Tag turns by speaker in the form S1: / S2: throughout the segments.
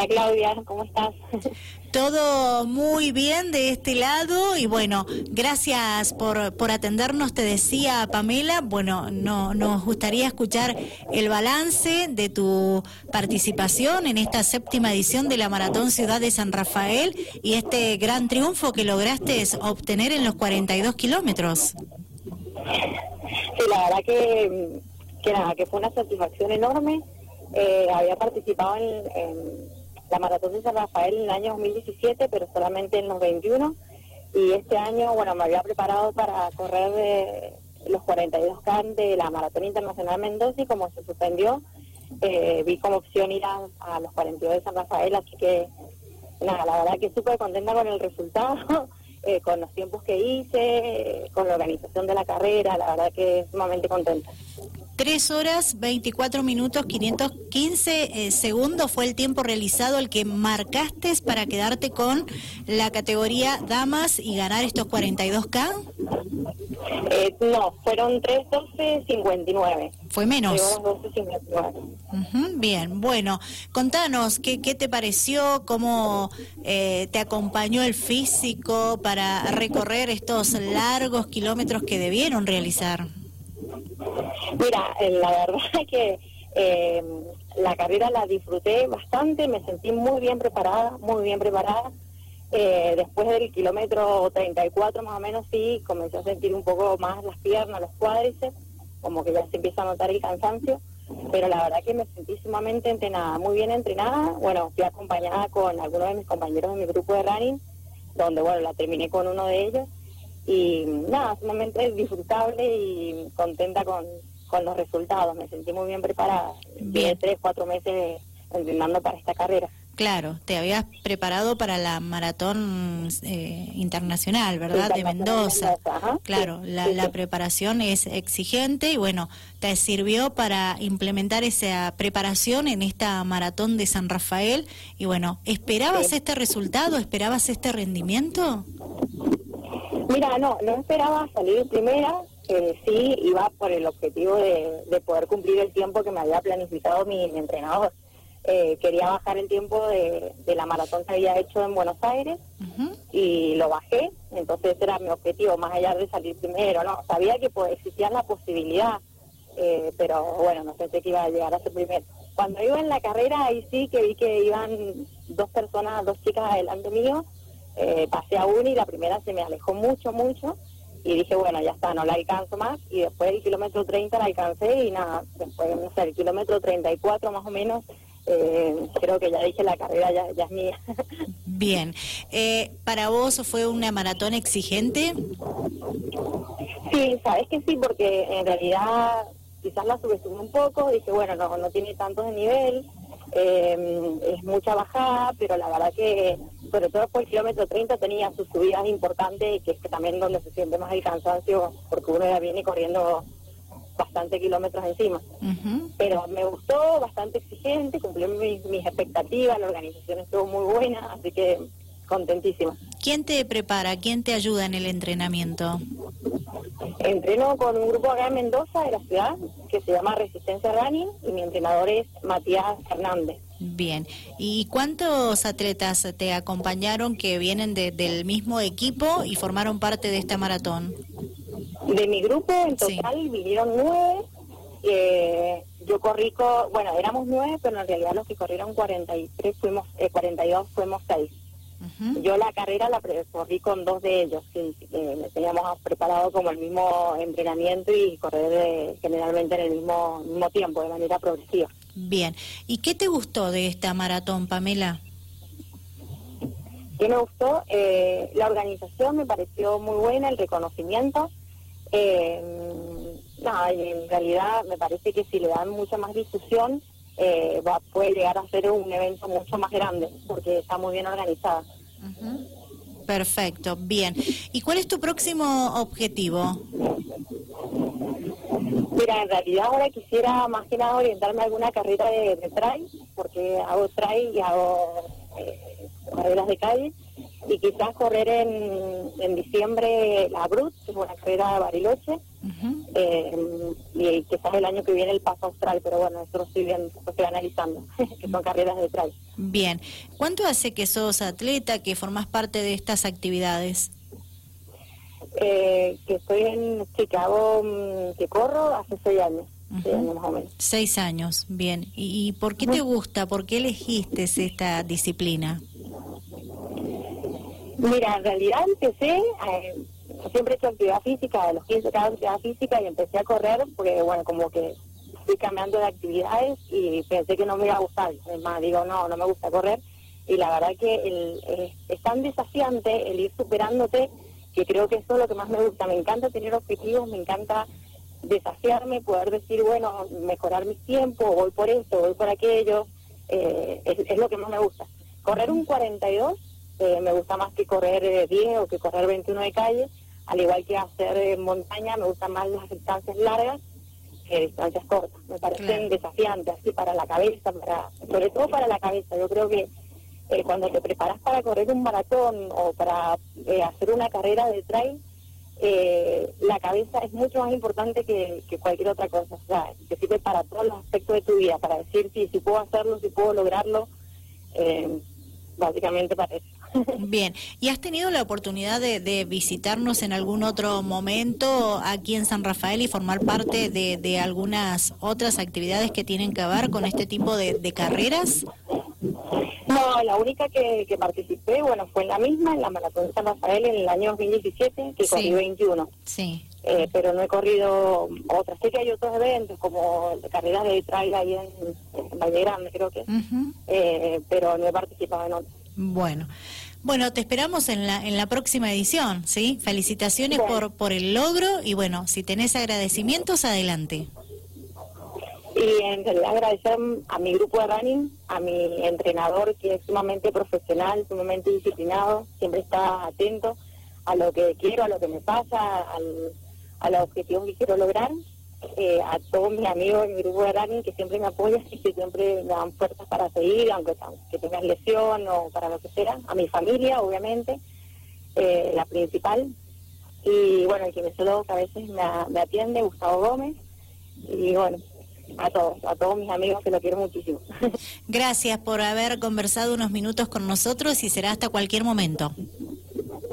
S1: Hola Claudia, ¿cómo estás?
S2: Todo muy bien de este lado y bueno, gracias por, por atendernos, te decía Pamela. Bueno, no, nos gustaría escuchar el balance de tu participación en esta séptima edición de la Maratón Ciudad de San Rafael y este gran triunfo que lograste obtener en los 42 kilómetros.
S1: Sí, la verdad que, que nada, que fue una satisfacción enorme. Eh, había participado en la maratón de San Rafael en el año 2017, pero solamente en los 21. Y este año, bueno, me había preparado para correr de los 42K de la Maratón Internacional Mendoza y como se suspendió, eh, vi como opción ir a, los 42 de San Rafael, así que nada, la verdad que súper contenta con el resultado, eh, con los tiempos que hice, con la organización de la carrera, la verdad que sumamente contenta.
S2: 3 horas 24 minutos 515 eh, segundos fue el tiempo realizado el que marcaste para quedarte con la categoría damas y ganar estos 42K.
S1: Eh, no, fueron 3.12.59.
S2: Fue menos. bien, bueno, contanos, ¿qué, ¿qué te pareció? ¿Cómo eh, te acompañó el físico para recorrer estos largos kilómetros que debieron realizar?
S1: Mira, eh, la verdad es que eh, la carrera la disfruté bastante, me sentí muy bien preparada, muy bien preparada. Eh, después del kilómetro 34 más o menos sí, comencé a sentir un poco más las piernas, los cuádriceps, como que ya se empieza a notar el cansancio, pero la verdad que me sentí sumamente entrenada, muy bien entrenada. Bueno, fui acompañada con algunos de mis compañeros de mi grupo de running, donde bueno, la terminé con uno de ellos y nada, sumamente disfrutable y contenta con, con los resultados. Me sentí muy bien preparada. Bien. tres, cuatro meses entrenando para esta carrera.
S2: Claro, te habías preparado para la maratón eh, internacional, ¿verdad? De Mendoza. claro, la, la preparación es exigente y bueno, te sirvió para implementar esa preparación en esta maratón de San Rafael. Y bueno, ¿esperabas este resultado? ¿Esperabas este rendimiento?
S1: Mira, no, no esperaba salir primera, eh, sí iba por el objetivo de, poder cumplir el tiempo que me había planificado mi, entrenador. Eh, quería bajar el tiempo de, la maratón que había hecho en Buenos Aires y lo bajé, entonces ese era mi objetivo, más allá de salir primero, ¿no? Sabía que pues, existía la posibilidad, eh, pero bueno, no pensé que iba a llegar a ser primero. Cuando iba en la carrera, ahí sí que vi que iban dos personas, dos chicas adelante mío, eh, pasé a una y la primera se me alejó mucho, mucho y dije, bueno, ya está, no la alcanzo más y después del kilómetro 30 la alcancé y nada, después, no sé, el kilómetro 34 más o menos, eh, creo que ya dije la carrera ya, ya es mía.
S2: Bien, eh, ¿para vos fue una maratón exigente?
S1: Sí, sabes que sí, porque en realidad quizás la subestimé un poco, dije, bueno, no, no tiene tanto de nivel, eh, es mucha bajada, pero la verdad que sobre todo por el kilómetro 30 tenía sus subidas importantes, que es que también donde se siente más el cansancio, porque uno ya viene corriendo bastante kilómetros encima. Pero me gustó, bastante exigente, cumplió mis, mis expectativas, la organización estuvo muy buena, así que contentísima.
S2: ¿Quién te prepara? ¿Quién te ayuda en el entrenamiento?
S1: Entreno con un grupo acá en Mendoza, de la ciudad, que se llama Resistencia Running, y mi entrenador es Matías Fernández.
S2: Bien, ¿y cuántos atletas te acompañaron que vienen del mismo equipo y formaron parte de esta maratón?
S1: De mi grupo en total vinieron nueve. Eh, yo corrí, bueno, éramos nueve, pero en realidad los que corrieron 43 fuimos, eh, 42 fuimos seis. Yo la carrera la corrí con dos de ellos, que eh, teníamos preparado como el mismo entrenamiento y correr generalmente en el mismo, mismo tiempo, de manera progresiva.
S2: Bien. ¿Y qué te gustó de esta maratón, Pamela?
S1: ¿Qué me gustó? Eh, la organización me pareció muy buena, el reconocimiento. Eh, en realidad me parece que si le dan mucha más difusión, eh, va, puede llegar a ser un evento mucho más grande, porque está muy bien organizada.
S2: Perfecto, bien. ¿Y cuál es tu próximo objetivo?
S1: Mira, en realidad ahora quisiera más que nada orientarme a alguna carrera de, trail, porque hago trail y hago eh, carreras de calle, y quizás correr en, en diciembre la Brut, que es una carrera de Bariloche, eh, y quizás el año que viene el paso austral, pero bueno, eso lo estoy, analizando, que son carreras de trail.
S2: Bien, ¿cuánto hace que sos atleta, que formas parte de estas actividades?
S1: Eh, que estoy en Chicago, mm, que corro hace seis años.
S2: Seis años, bien. ¿Y, por qué te gusta? ¿Por qué elegiste esta disciplina?
S1: Mira, en realidad empecé, eh, siempre he hecho actividad física, de los 15 cada actividad física y empecé a correr porque, bueno, como que fui cambiando de actividades y pensé que no me iba a gustar. Es más, digo, no, no me gusta correr. Y la verdad que el, es tan desafiante el ir superándote que creo que eso es lo que más me gusta. Me encanta tener objetivos, me encanta desafiarme, poder decir, bueno, mejorar mis tiempos, voy por esto, voy por aquello, eh, es, lo que más me gusta. Correr un 42 eh, me gusta más que correr 10 eh, o que correr 21 de calle, al igual que hacer montaña, me gustan más las distancias largas que distancias cortas. Me parecen desafiantes, así para la cabeza, para sobre todo para la cabeza. Yo creo que cuando te preparas para correr un maratón o para hacer una carrera de trail, eh, la cabeza es mucho más importante que, cualquier otra cosa. O sea, te sirve para todos los aspectos de tu vida, para decir si, si puedo hacerlo, si puedo lograrlo, eh, básicamente para eso.
S2: Bien, ¿y has tenido la oportunidad de, visitarnos en algún otro momento aquí en San Rafael y formar parte de, algunas otras actividades que tienen que ver con este tipo de carreras?
S1: No, la única que, participé, bueno, fue en la misma, en la Maratón de San Rafael en el año 2017, que corrí 21.
S2: Sí.
S1: Eh, pero no he corrido otras. Sé que hay otros eventos, como carreras de trail ahí en, Valle Grande, creo que, eh, pero no he participado en otras.
S2: Bueno. Bueno, te esperamos en la, en la próxima edición, ¿sí? Felicitaciones por, por el logro y bueno, si tenés agradecimientos, adelante.
S1: Y en realidad agradecer a mi grupo de running, a mi entrenador que es sumamente profesional, sumamente disciplinado, siempre está atento a lo que quiero, a lo que me pasa, al, a los objetivos que quiero lograr. Eh, a todos mis amigos en mi grupo de running que siempre me apoyan y que siempre me dan fuerzas para seguir, aunque que tengas lesión o para lo que sea. A mi familia, obviamente, eh, la principal. Y bueno, el que me solo que a veces me, me atiende, Gustavo Gómez. Y bueno, a todos, a todos mis amigos que lo quiero muchísimo.
S2: Gracias por haber conversado unos minutos con nosotros y será hasta cualquier momento.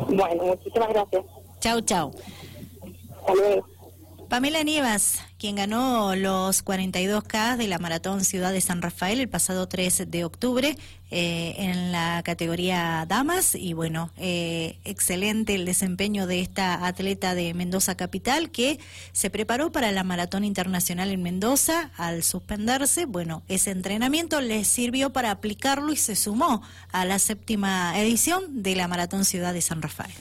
S1: Bueno, muchísimas gracias.
S2: Chau, chau.
S1: Hasta luego.
S2: Pamela Nievas, quien ganó los 42K de la Maratón Ciudad de San Rafael el pasado 3 de octubre eh, en la categoría damas y bueno, eh, excelente el desempeño de esta atleta de Mendoza Capital que se preparó para la Maratón Internacional en Mendoza al suspenderse, bueno, ese entrenamiento le sirvió para aplicarlo y se sumó a la séptima edición de la Maratón Ciudad de San Rafael.